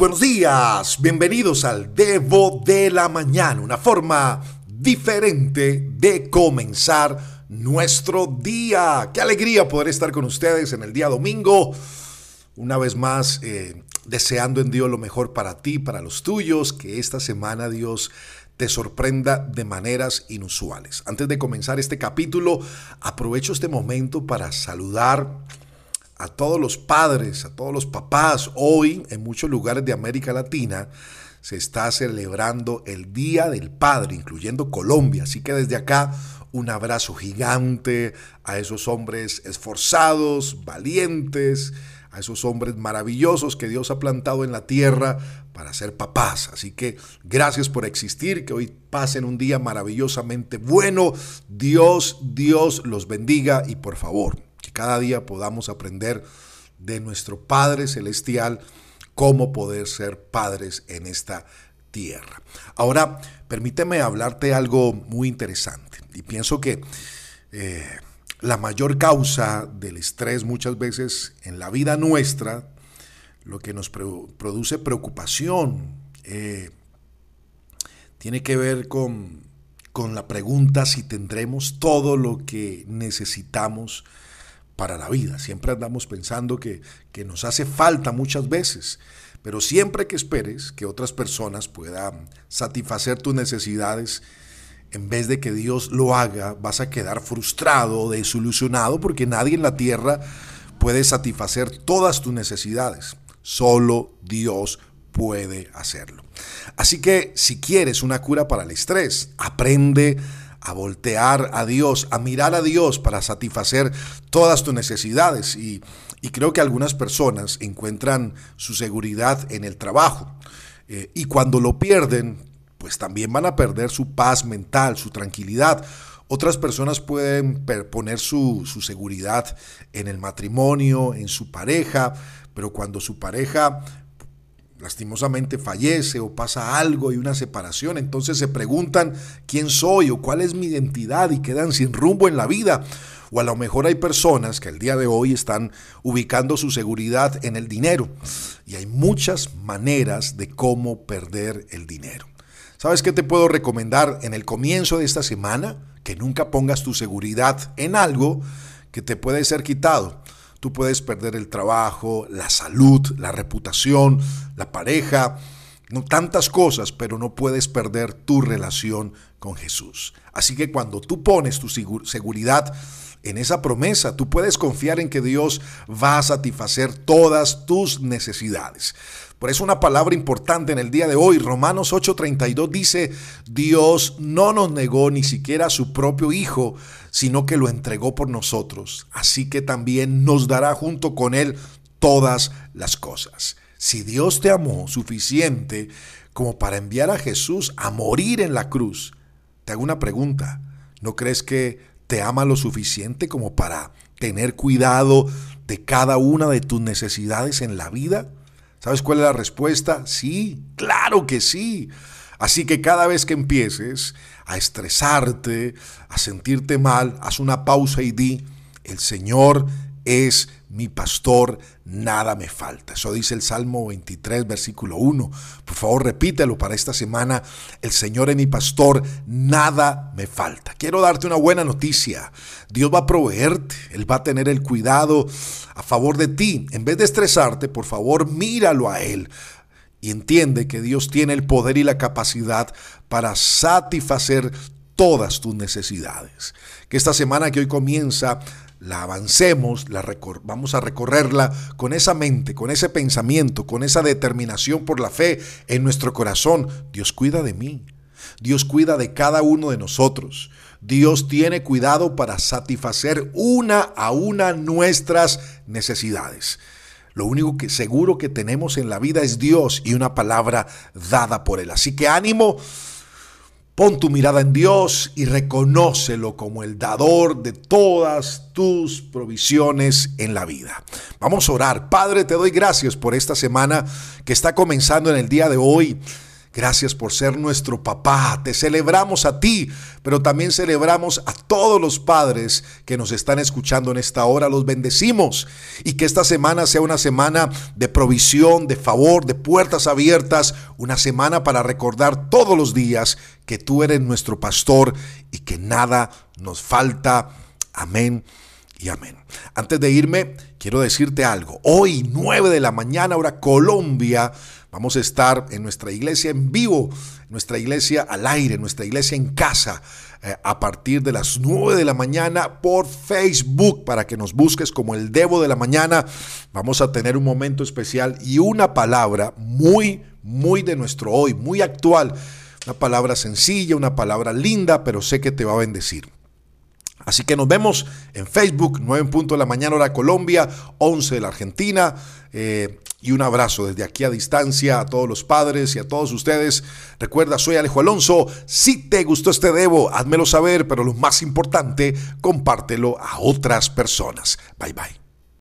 buenos días, bienvenidos al Devo de la Mañana, una forma diferente de comenzar nuestro día. Qué alegría poder estar con ustedes en el día domingo, una vez más eh, deseando en Dios lo mejor para ti, para los tuyos, que esta semana Dios te sorprenda de maneras inusuales. Antes de comenzar este capítulo, aprovecho este momento para saludar a todos los padres, a todos los papás. Hoy en muchos lugares de América Latina se está celebrando el Día del Padre, incluyendo Colombia. Así que desde acá un abrazo gigante a esos hombres esforzados, valientes, a esos hombres maravillosos que Dios ha plantado en la tierra para ser papás. Así que gracias por existir, que hoy pasen un día maravillosamente bueno. Dios, Dios los bendiga y por favor, cada día podamos aprender de nuestro Padre Celestial cómo poder ser padres en esta tierra. Ahora, permíteme hablarte algo muy interesante. Y pienso que eh, la mayor causa del estrés muchas veces en la vida nuestra, lo que nos produce preocupación, eh, tiene que ver con, con la pregunta si tendremos todo lo que necesitamos para la vida. Siempre andamos pensando que, que nos hace falta muchas veces, pero siempre que esperes que otras personas puedan satisfacer tus necesidades, en vez de que Dios lo haga, vas a quedar frustrado, desilusionado, porque nadie en la tierra puede satisfacer todas tus necesidades. Solo Dios puede hacerlo. Así que si quieres una cura para el estrés, aprende a voltear a Dios, a mirar a Dios para satisfacer todas tus necesidades. Y, creo que algunas personas encuentran su seguridad en el trabajo. Eh, y cuando lo pierden, pues también van a perder su paz mental, su tranquilidad. Otras personas pueden poner su, su, seguridad en el matrimonio, en su pareja, pero cuando su pareja lastimosamente fallece o pasa algo y una separación, entonces se preguntan quién soy o cuál es mi identidad y quedan sin rumbo en la vida. O a lo mejor hay personas que el día de hoy están ubicando su seguridad en el dinero. Y hay muchas maneras de cómo perder el dinero. ¿Sabes qué te puedo recomendar en el comienzo de esta semana? Que nunca pongas tu seguridad en algo que te puede ser quitado. Tú puedes perder el trabajo, la salud, la reputación, la pareja, no tantas cosas, pero no puedes perder tu relación con Jesús. Así que cuando tú pones tu seguridad en esa promesa, tú puedes confiar en que Dios va a satisfacer todas tus necesidades. Por eso una palabra importante en el día de hoy, Romanos 8:32 dice, Dios no nos negó ni siquiera a su propio Hijo, sino que lo entregó por nosotros. Así que también nos dará junto con Él todas las cosas. Si Dios te amó suficiente como para enviar a Jesús a morir en la cruz, te hago una pregunta. ¿No crees que te ama lo suficiente como para tener cuidado de cada una de tus necesidades en la vida? ¿Sabes cuál es la respuesta? Sí, claro que sí. Así que cada vez que empieces a estresarte, a sentirte mal, haz una pausa y di, el Señor es mi pastor, nada me falta. Eso dice el Salmo 23, versículo 1. Por favor, repítelo para esta semana. El Señor es mi pastor, nada me falta. Quiero darte una buena noticia. Dios va a proveerte, Él va a tener el cuidado a favor de ti. En vez de estresarte, por favor, míralo a Él. Y entiende que Dios tiene el poder y la capacidad para satisfacer todas tus necesidades. Que esta semana que hoy comienza la avancemos, la vamos a recorrerla con esa mente, con ese pensamiento, con esa determinación por la fe en nuestro corazón. Dios cuida de mí. Dios cuida de cada uno de nosotros. Dios tiene cuidado para satisfacer una a una nuestras necesidades. Lo único que seguro que tenemos en la vida es Dios y una palabra dada por Él. Así que ánimo, Pon tu mirada en Dios y reconócelo como el dador de todas tus provisiones en la vida. Vamos a orar. Padre, te doy gracias por esta semana que está comenzando en el día de hoy. Gracias por ser nuestro papá. Te celebramos a ti, pero también celebramos a todos los padres que nos están escuchando en esta hora. Los bendecimos y que esta semana sea una semana de provisión, de favor, de puertas abiertas, una semana para recordar todos los días que tú eres nuestro pastor y que nada nos falta. Amén y amén. Antes de irme, quiero decirte algo. Hoy, 9 de la mañana, hora Colombia, Vamos a estar en nuestra iglesia en vivo, nuestra iglesia al aire, nuestra iglesia en casa, eh, a partir de las 9 de la mañana por Facebook, para que nos busques como el Debo de la Mañana. Vamos a tener un momento especial y una palabra muy, muy de nuestro hoy, muy actual. Una palabra sencilla, una palabra linda, pero sé que te va a bendecir. Así que nos vemos en Facebook, 9 en punto de la mañana hora Colombia, 11 de la Argentina. Eh, y un abrazo desde aquí a distancia a todos los padres y a todos ustedes. Recuerda, soy Alejo Alonso. Si te gustó este debo, házmelo saber, pero lo más importante, compártelo a otras personas. Bye bye.